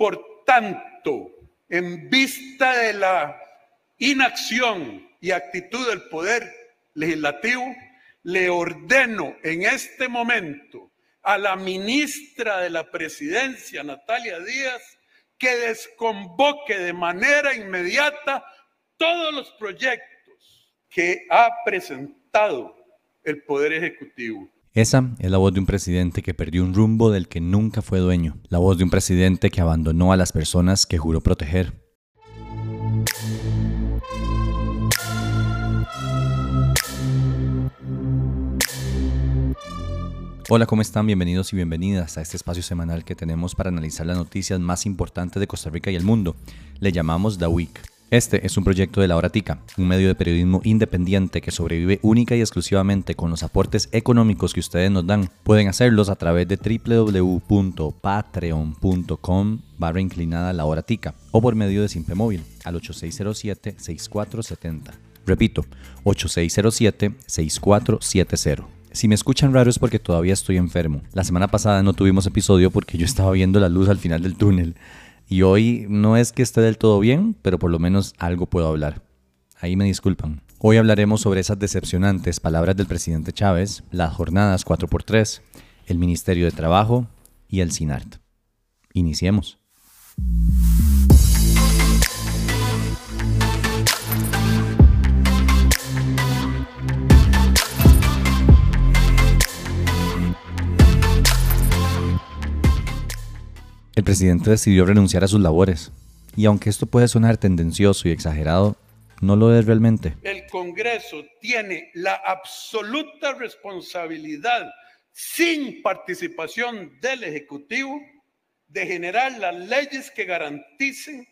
Por tanto, en vista de la inacción y actitud del Poder Legislativo, le ordeno en este momento a la ministra de la Presidencia, Natalia Díaz, que desconvoque de manera inmediata todos los proyectos que ha presentado el Poder Ejecutivo. Esa es la voz de un presidente que perdió un rumbo del que nunca fue dueño, la voz de un presidente que abandonó a las personas que juró proteger. Hola, ¿cómo están? Bienvenidos y bienvenidas a este espacio semanal que tenemos para analizar las noticias más importantes de Costa Rica y el mundo. Le llamamos The Week. Este es un proyecto de La Hora Tica, un medio de periodismo independiente que sobrevive única y exclusivamente con los aportes económicos que ustedes nos dan. Pueden hacerlos a través de www.patreon.com barra inclinada La Hora Tica o por medio de Simpe Móvil al 8607-6470. Repito, 8607-6470. Si me escuchan raro es porque todavía estoy enfermo. La semana pasada no tuvimos episodio porque yo estaba viendo la luz al final del túnel. Y hoy no es que esté del todo bien, pero por lo menos algo puedo hablar. Ahí me disculpan. Hoy hablaremos sobre esas decepcionantes palabras del presidente Chávez, las jornadas 4x3, el Ministerio de Trabajo y el SINART. Iniciemos. El presidente decidió renunciar a sus labores. Y aunque esto puede sonar tendencioso y exagerado, no lo es realmente. El Congreso tiene la absoluta responsabilidad, sin participación del Ejecutivo, de generar las leyes que garanticen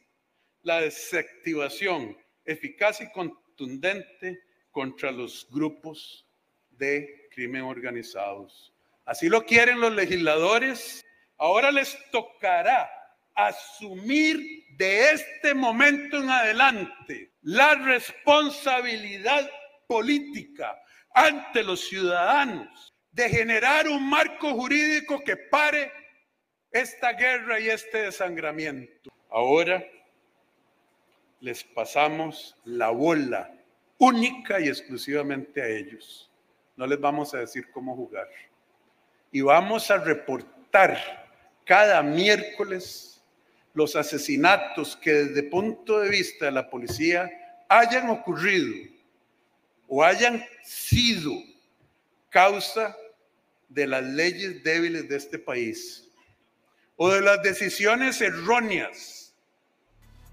la desactivación eficaz y contundente contra los grupos de crimen organizados. Así lo quieren los legisladores Ahora les tocará asumir de este momento en adelante la responsabilidad política ante los ciudadanos de generar un marco jurídico que pare esta guerra y este desangramiento. Ahora les pasamos la bola única y exclusivamente a ellos. No les vamos a decir cómo jugar. Y vamos a reportar cada miércoles los asesinatos que desde punto de vista de la policía hayan ocurrido o hayan sido causa de las leyes débiles de este país o de las decisiones erróneas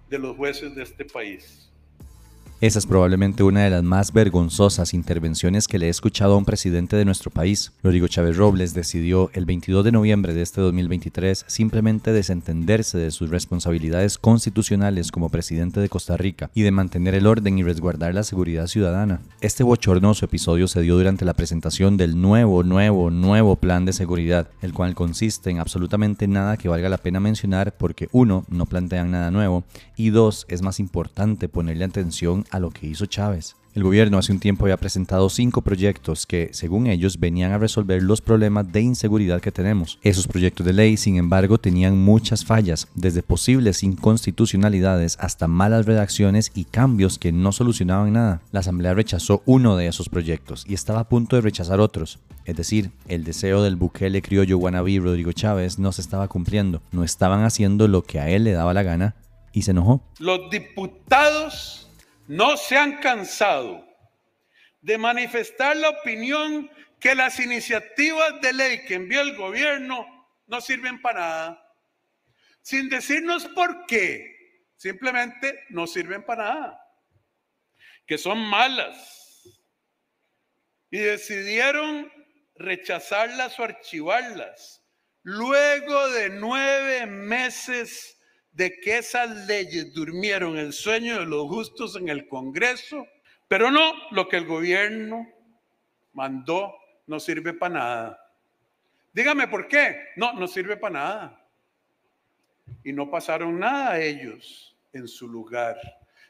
de los jueces de este país. Esa es probablemente una de las más vergonzosas intervenciones que le he escuchado a un presidente de nuestro país. Rodrigo Chávez Robles decidió el 22 de noviembre de este 2023 simplemente desentenderse de sus responsabilidades constitucionales como presidente de Costa Rica y de mantener el orden y resguardar la seguridad ciudadana. Este bochornoso episodio se dio durante la presentación del nuevo, nuevo, nuevo plan de seguridad, el cual consiste en absolutamente nada que valga la pena mencionar porque uno, no plantean nada nuevo y dos, es más importante ponerle atención lo que hizo Chávez. El gobierno hace un tiempo había presentado cinco proyectos que, según ellos, venían a resolver los problemas de inseguridad que tenemos. Esos proyectos de ley, sin embargo, tenían muchas fallas, desde posibles inconstitucionalidades hasta malas redacciones y cambios que no solucionaban nada. La Asamblea rechazó uno de esos proyectos y estaba a punto de rechazar otros. Es decir, el deseo del buquele criollo wannabe Rodrigo Chávez no se estaba cumpliendo. No estaban haciendo lo que a él le daba la gana y se enojó. Los diputados no se han cansado de manifestar la opinión que las iniciativas de ley que envió el gobierno no sirven para nada, sin decirnos por qué, simplemente no sirven para nada, que son malas. Y decidieron rechazarlas o archivarlas. Luego de nueve meses de que esas leyes durmieron el sueño de los justos en el Congreso, pero no, lo que el gobierno mandó no sirve para nada. Dígame por qué. No, no sirve para nada. Y no pasaron nada ellos en su lugar.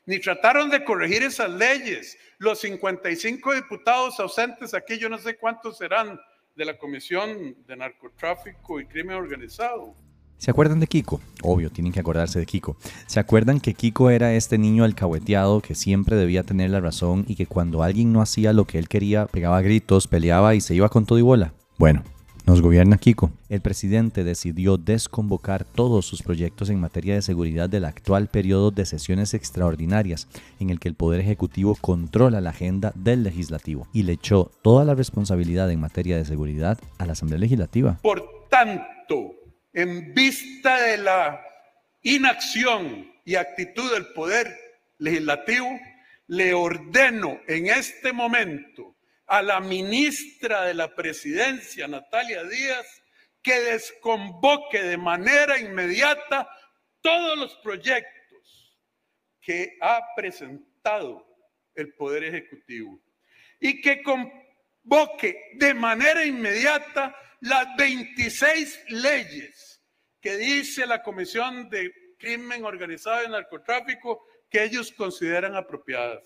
Ni trataron de corregir esas leyes. Los 55 diputados ausentes aquí, yo no sé cuántos serán de la Comisión de Narcotráfico y Crimen Organizado ¿Se acuerdan de Kiko? Obvio, tienen que acordarse de Kiko. ¿Se acuerdan que Kiko era este niño alcahueteado que siempre debía tener la razón y que cuando alguien no hacía lo que él quería, pegaba gritos, peleaba y se iba con todo y bola? Bueno, nos gobierna Kiko. El presidente decidió desconvocar todos sus proyectos en materia de seguridad del actual periodo de sesiones extraordinarias, en el que el Poder Ejecutivo controla la agenda del legislativo y le echó toda la responsabilidad en materia de seguridad a la Asamblea Legislativa. Por tanto, en vista de la inacción y actitud del Poder Legislativo, le ordeno en este momento a la ministra de la Presidencia, Natalia Díaz, que desconvoque de manera inmediata todos los proyectos que ha presentado el Poder Ejecutivo y que convoque de manera inmediata las 26 leyes que dice la Comisión de Crimen Organizado y Narcotráfico que ellos consideran apropiadas.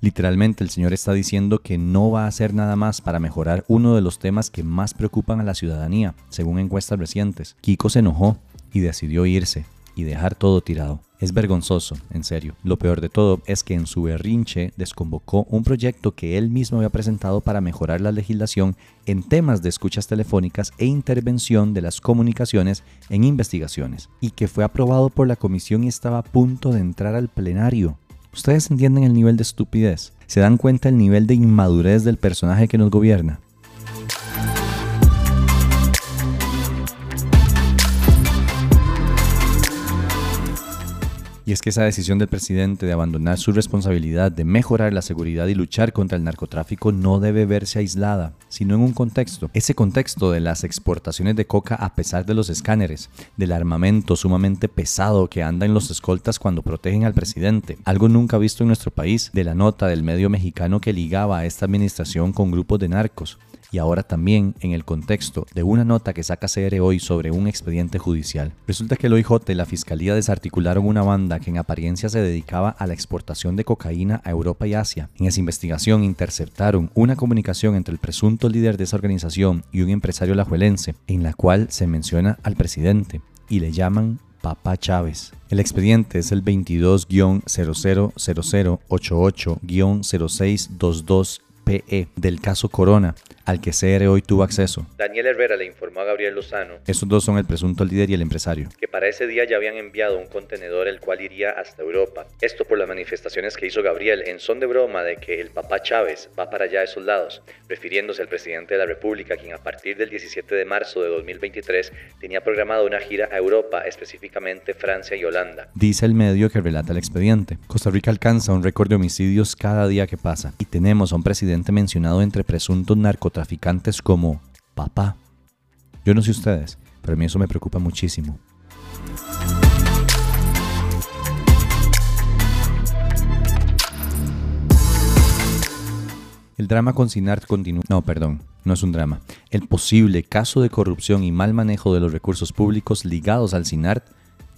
Literalmente el señor está diciendo que no va a hacer nada más para mejorar uno de los temas que más preocupan a la ciudadanía, según encuestas recientes. Kiko se enojó y decidió irse y dejar todo tirado. Es vergonzoso, en serio. Lo peor de todo es que en su berrinche desconvocó un proyecto que él mismo había presentado para mejorar la legislación en temas de escuchas telefónicas e intervención de las comunicaciones en investigaciones, y que fue aprobado por la comisión y estaba a punto de entrar al plenario. Ustedes entienden el nivel de estupidez. Se dan cuenta el nivel de inmadurez del personaje que nos gobierna. Y es que esa decisión del presidente de abandonar su responsabilidad de mejorar la seguridad y luchar contra el narcotráfico no debe verse aislada, sino en un contexto. Ese contexto de las exportaciones de coca a pesar de los escáneres, del armamento sumamente pesado que anda en los escoltas cuando protegen al presidente, algo nunca visto en nuestro país, de la nota del medio mexicano que ligaba a esta administración con grupos de narcos, y ahora también en el contexto de una nota que saca CR hoy sobre un expediente judicial. Resulta que el OIJ y la Fiscalía desarticularon una banda que en apariencia se dedicaba a la exportación de cocaína a Europa y Asia. En esa investigación interceptaron una comunicación entre el presunto líder de esa organización y un empresario lajuelense, en la cual se menciona al presidente y le llaman Papá Chávez. El expediente es el 22-000088-0622 PE del caso Corona, al que CR hoy tuvo acceso. Daniel Herrera le informó a Gabriel Lozano. Esos dos son el presunto líder y el empresario. Que para ese día ya habían enviado un contenedor el cual iría hasta Europa. Esto por las manifestaciones que hizo Gabriel en son de broma de que el papá Chávez va para allá de esos lados, refiriéndose al presidente de la República, quien a partir del 17 de marzo de 2023 tenía programado una gira a Europa, específicamente Francia y Holanda. Dice el medio que relata el expediente. Costa Rica alcanza un récord de homicidios cada día que pasa y tenemos a un presidente mencionado entre presuntos narcotraficantes como papá. Yo no sé ustedes, pero a mí eso me preocupa muchísimo. El drama con Sinart continúa. No, perdón, no es un drama. El posible caso de corrupción y mal manejo de los recursos públicos ligados al Sinart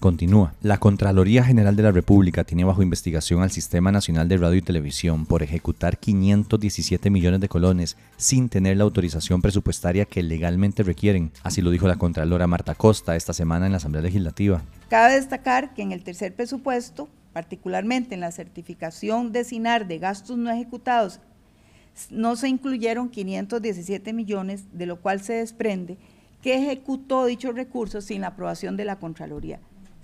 Continúa. La Contraloría General de la República tiene bajo investigación al Sistema Nacional de Radio y Televisión por ejecutar 517 millones de colones sin tener la autorización presupuestaria que legalmente requieren. Así lo dijo la Contralora Marta Costa esta semana en la Asamblea Legislativa. Cabe destacar que en el tercer presupuesto, particularmente en la certificación de SINAR de gastos no ejecutados, no se incluyeron 517 millones, de lo cual se desprende que ejecutó dichos recursos sin la aprobación de la Contraloría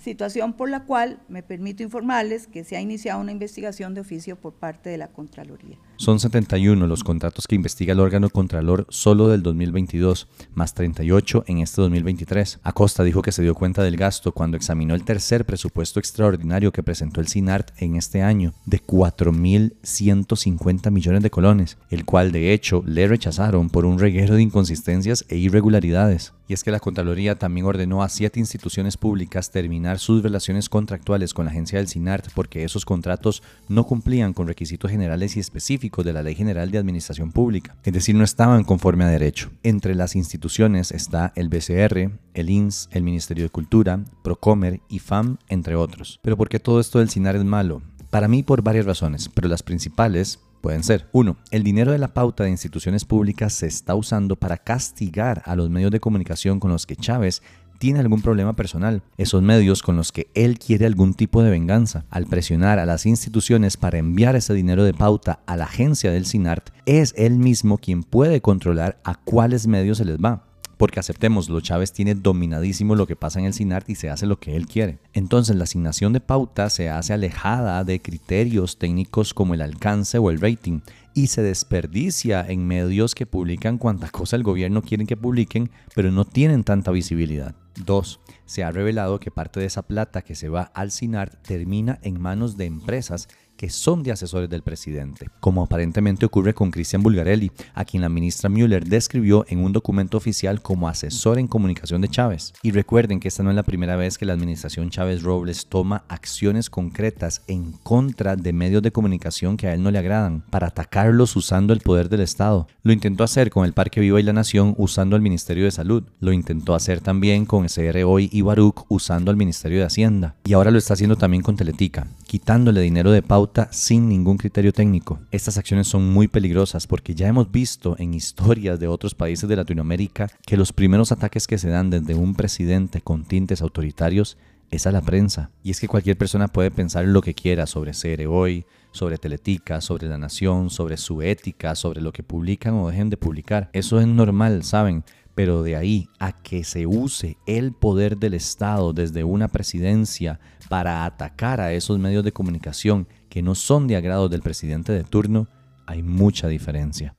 situación por la cual me permito informarles que se ha iniciado una investigación de oficio por parte de la Contraloría. Son 71 los contratos que investiga el órgano Contralor solo del 2022, más 38 en este 2023. Acosta dijo que se dio cuenta del gasto cuando examinó el tercer presupuesto extraordinario que presentó el SINART en este año, de 4.150 millones de colones, el cual de hecho le rechazaron por un reguero de inconsistencias e irregularidades. Y es que la Contraloría también ordenó a siete instituciones públicas terminar sus relaciones contractuales con la agencia del SINART porque esos contratos no cumplían con requisitos generales y específicos de la Ley General de Administración Pública, es decir, no estaban conforme a derecho. Entre las instituciones está el BCR, el INS, el Ministerio de Cultura, Procomer, IFAM, entre otros. Pero ¿por qué todo esto del SINAR es malo? Para mí por varias razones, pero las principales pueden ser. 1. El dinero de la pauta de instituciones públicas se está usando para castigar a los medios de comunicación con los que Chávez tiene algún problema personal, esos medios con los que él quiere algún tipo de venganza. Al presionar a las instituciones para enviar ese dinero de pauta a la agencia del SINART, es él mismo quien puede controlar a cuáles medios se les va. Porque aceptémoslo, Chávez tiene dominadísimo lo que pasa en el SINART y se hace lo que él quiere. Entonces la asignación de pauta se hace alejada de criterios técnicos como el alcance o el rating y se desperdicia en medios que publican cuanta cosa el gobierno quiere que publiquen, pero no tienen tanta visibilidad. 2. Se ha revelado que parte de esa plata que se va al SINART termina en manos de empresas que son de asesores del presidente, como aparentemente ocurre con Cristian Bulgarelli, a quien la ministra Müller describió en un documento oficial como asesor en comunicación de Chávez. Y recuerden que esta no es la primera vez que la administración Chávez Robles toma acciones concretas en contra de medios de comunicación que a él no le agradan, para atacarlos usando el poder del Estado. Lo intentó hacer con el Parque Viva y la Nación usando el Ministerio de Salud. Lo intentó hacer también con SR Hoy y Baruch usando el Ministerio de Hacienda. Y ahora lo está haciendo también con Teletica, quitándole dinero de pauta sin ningún criterio técnico. Estas acciones son muy peligrosas porque ya hemos visto en historias de otros países de Latinoamérica que los primeros ataques que se dan desde un presidente con tintes autoritarios es a la prensa. Y es que cualquier persona puede pensar lo que quiera sobre CR Hoy, sobre Teletica, sobre La Nación, sobre su ética, sobre lo que publican o dejen de publicar. Eso es normal, ¿saben? Pero de ahí a que se use el poder del Estado desde una presidencia para atacar a esos medios de comunicación que no son de agrado del presidente de turno, hay mucha diferencia.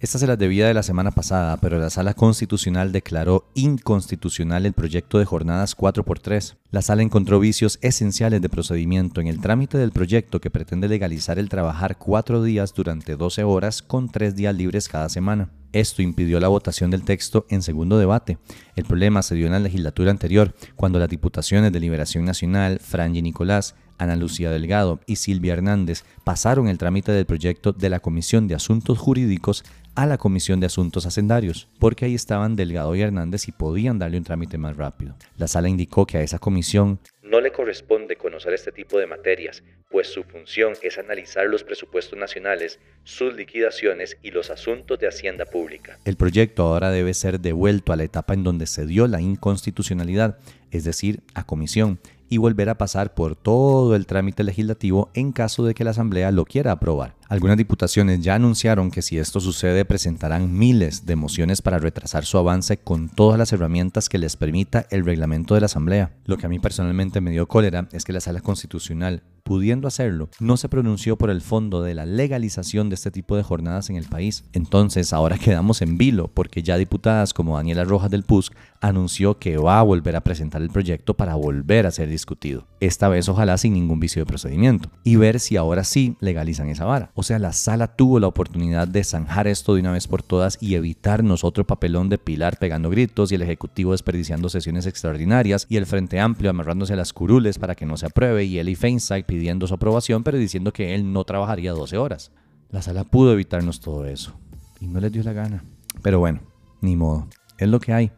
Esta se las debía de la semana pasada, pero la Sala Constitucional declaró inconstitucional el proyecto de jornadas 4x3. La Sala encontró vicios esenciales de procedimiento en el trámite del proyecto que pretende legalizar el trabajar cuatro días durante 12 horas con tres días libres cada semana. Esto impidió la votación del texto en segundo debate. El problema se dio en la legislatura anterior, cuando las diputaciones de Liberación Nacional, Franji Nicolás, Ana Lucía Delgado y Silvia Hernández pasaron el trámite del proyecto de la Comisión de Asuntos Jurídicos a la Comisión de Asuntos Hacendarios, porque ahí estaban Delgado y Hernández y podían darle un trámite más rápido. La sala indicó que a esa comisión no le corresponde conocer este tipo de materias, pues su función es analizar los presupuestos nacionales, sus liquidaciones y los asuntos de hacienda pública. El proyecto ahora debe ser devuelto a la etapa en donde se dio la inconstitucionalidad, es decir, a comisión, y volver a pasar por todo el trámite legislativo en caso de que la Asamblea lo quiera aprobar. Algunas diputaciones ya anunciaron que si esto sucede presentarán miles de mociones para retrasar su avance con todas las herramientas que les permita el reglamento de la Asamblea. Lo que a mí personalmente me dio cólera es que la Sala Constitucional pudiendo hacerlo, no se pronunció por el fondo de la legalización de este tipo de jornadas en el país. Entonces, ahora quedamos en vilo, porque ya diputadas como Daniela Rojas del PUSC anunció que va a volver a presentar el proyecto para volver a ser discutido. Esta vez ojalá sin ningún vicio de procedimiento. Y ver si ahora sí legalizan esa vara. O sea, la sala tuvo la oportunidad de zanjar esto de una vez por todas y evitarnos otro papelón de Pilar pegando gritos y el Ejecutivo desperdiciando sesiones extraordinarias y el Frente Amplio amarrándose a las curules para que no se apruebe y Eli Feinstein pidiendo su aprobación, pero diciendo que él no trabajaría 12 horas. La sala pudo evitarnos todo eso y no les dio la gana. Pero bueno, ni modo, es lo que hay.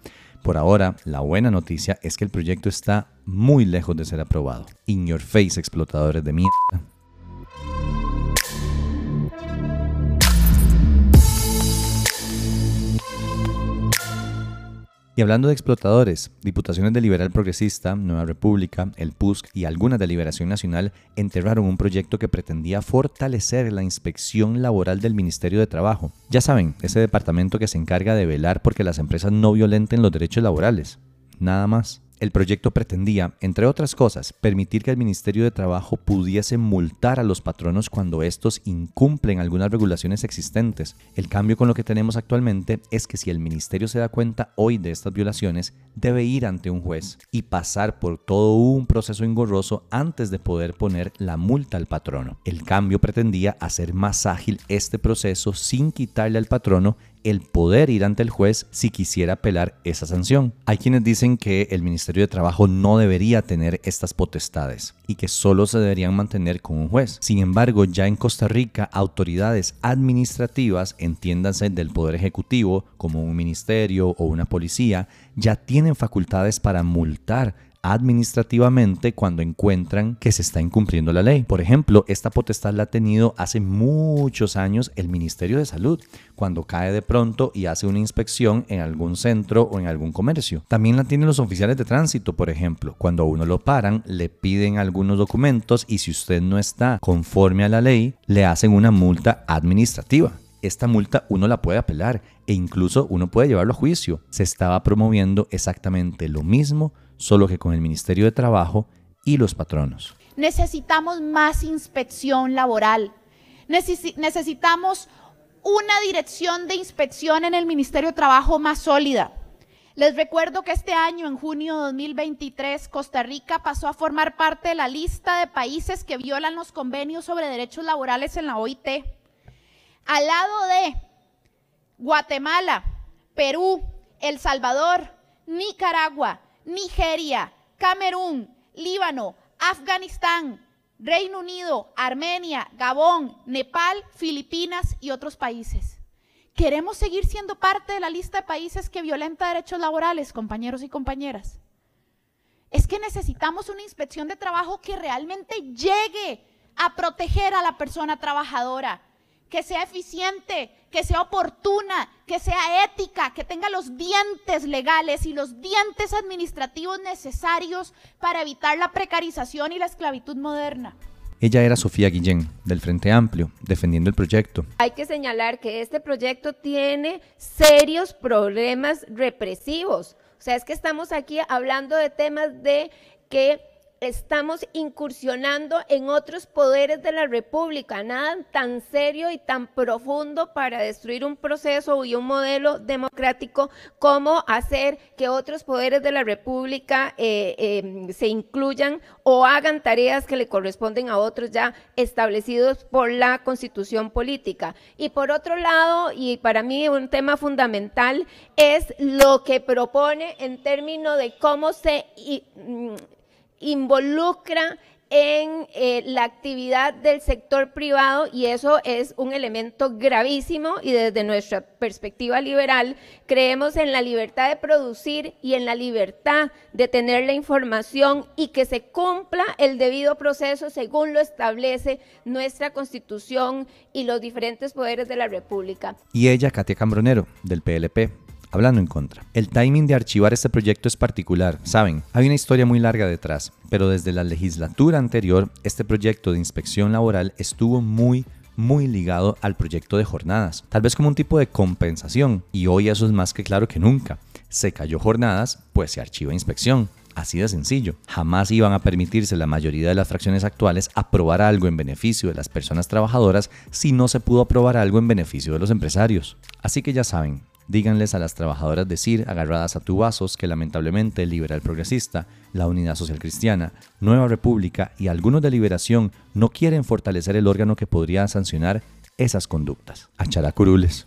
Por ahora, la buena noticia es que el proyecto está muy lejos de ser aprobado. In your face, explotadores de mierda. Y hablando de explotadores, diputaciones de Liberal Progresista, Nueva República, el PUSC y algunas de Liberación Nacional enterraron un proyecto que pretendía fortalecer la inspección laboral del Ministerio de Trabajo. Ya saben, ese departamento que se encarga de velar porque las empresas no violenten los derechos laborales. Nada más. El proyecto pretendía, entre otras cosas, permitir que el Ministerio de Trabajo pudiese multar a los patronos cuando estos incumplen algunas regulaciones existentes. El cambio con lo que tenemos actualmente es que si el Ministerio se da cuenta hoy de estas violaciones, debe ir ante un juez y pasar por todo un proceso engorroso antes de poder poner la multa al patrono. El cambio pretendía hacer más ágil este proceso sin quitarle al patrono el poder ir ante el juez si quisiera apelar esa sanción. Hay quienes dicen que el Ministerio de Trabajo no debería tener estas potestades y que solo se deberían mantener con un juez. Sin embargo, ya en Costa Rica, autoridades administrativas, entiéndanse del Poder Ejecutivo, como un ministerio o una policía, ya tienen facultades para multar administrativamente cuando encuentran que se está incumpliendo la ley. Por ejemplo, esta potestad la ha tenido hace muchos años el Ministerio de Salud, cuando cae de pronto y hace una inspección en algún centro o en algún comercio. También la tienen los oficiales de tránsito, por ejemplo. Cuando a uno lo paran, le piden algunos documentos y si usted no está conforme a la ley, le hacen una multa administrativa esta multa uno la puede apelar e incluso uno puede llevarlo a juicio. Se estaba promoviendo exactamente lo mismo, solo que con el Ministerio de Trabajo y los patronos. Necesitamos más inspección laboral. necesitamos una dirección de inspección en el Ministerio de Trabajo más sólida. Les recuerdo que este año, en junio de 2023, Costa Rica pasó a formar parte de la lista de países que violan los convenios sobre derechos laborales en la OIT al lado de Guatemala, Perú, El Salvador, Nicaragua, Nigeria, Camerún, Líbano, Afganistán, Reino Unido, Armenia, Gabón, Nepal, Filipinas y otros países. ¿Queremos seguir siendo parte de la lista de países que violenta derechos laborales, compañeros y compañeras? Es que necesitamos una inspección de trabajo que realmente llegue a proteger a la persona trabajadora, que sea eficiente, que sea oportuna, que sea ética, que tenga los dientes legales y los dientes administrativos necesarios para evitar la precarización y la esclavitud moderna. Ella era Sofía Guillén, del Frente Amplio, defendiendo el proyecto. Hay que señalar que este proyecto tiene serios problemas represivos. O sea, es que estamos aquí hablando de temas de que estamos incursionando en otros poderes de la República, nada tan serio y tan profundo para destruir un proceso y un modelo democrático como hacer que otros poderes de la República eh, em, se incluyan o hagan tareas que le corresponden a otros ya establecidos por la constitución política. Y por otro lado, y para mí un tema fundamental, es lo que propone en términos de cómo se... Mm, involucra en eh, la actividad del sector privado y eso es un elemento gravísimo y desde nuestra perspectiva liberal creemos en la libertad de producir y en la libertad de tener la información y que se cumpla el debido proceso según lo establece nuestra constitución y los diferentes poderes de la República. Y ella, Katia Cambronero, del PLP hablando en contra. El timing de archivar este proyecto es particular, saben, hay una historia muy larga detrás, pero desde la legislatura anterior, este proyecto de inspección laboral estuvo muy muy ligado al proyecto de jornadas, tal vez como un tipo de compensación, y hoy eso es más que claro que nunca. Se cayó jornadas, pues se archiva inspección. Así de sencillo. Jamás iban a permitirse la mayoría de las fracciones actuales aprobar algo en beneficio de las personas trabajadoras si no se pudo aprobar algo en beneficio de los empresarios. Así que ya saben, Díganles a las trabajadoras de CIR agarradas a tubazos que lamentablemente el Liberal Progresista, la Unidad Social Cristiana, Nueva República y algunos de Liberación no quieren fortalecer el órgano que podría sancionar esas conductas. A curules.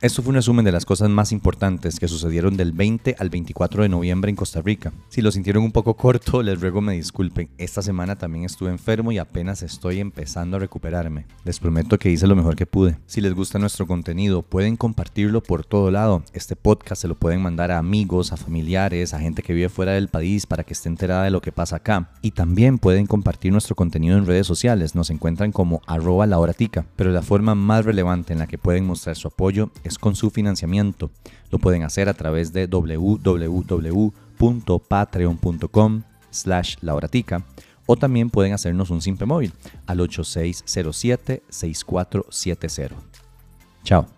Esto fue un resumen de las cosas más importantes que sucedieron del 20 al 24 de noviembre en Costa Rica. Si lo sintieron un poco corto, les ruego me disculpen. Esta semana también estuve enfermo y apenas estoy empezando a recuperarme. Les prometo que hice lo mejor que pude. Si les gusta nuestro contenido, pueden compartirlo por todo lado. Este podcast se lo pueden mandar a amigos, a familiares, a gente que vive fuera del país para que esté enterada de lo que pasa acá. Y también pueden compartir nuestro contenido en redes sociales. Nos encuentran como arroba lahoratica. Pero la forma más relevante en la que pueden mostrar su apoyo es con su financiamiento. Lo pueden hacer a través de www.patreon.com slash lauratica o también pueden hacernos un simple móvil al 8607-6470. Chao.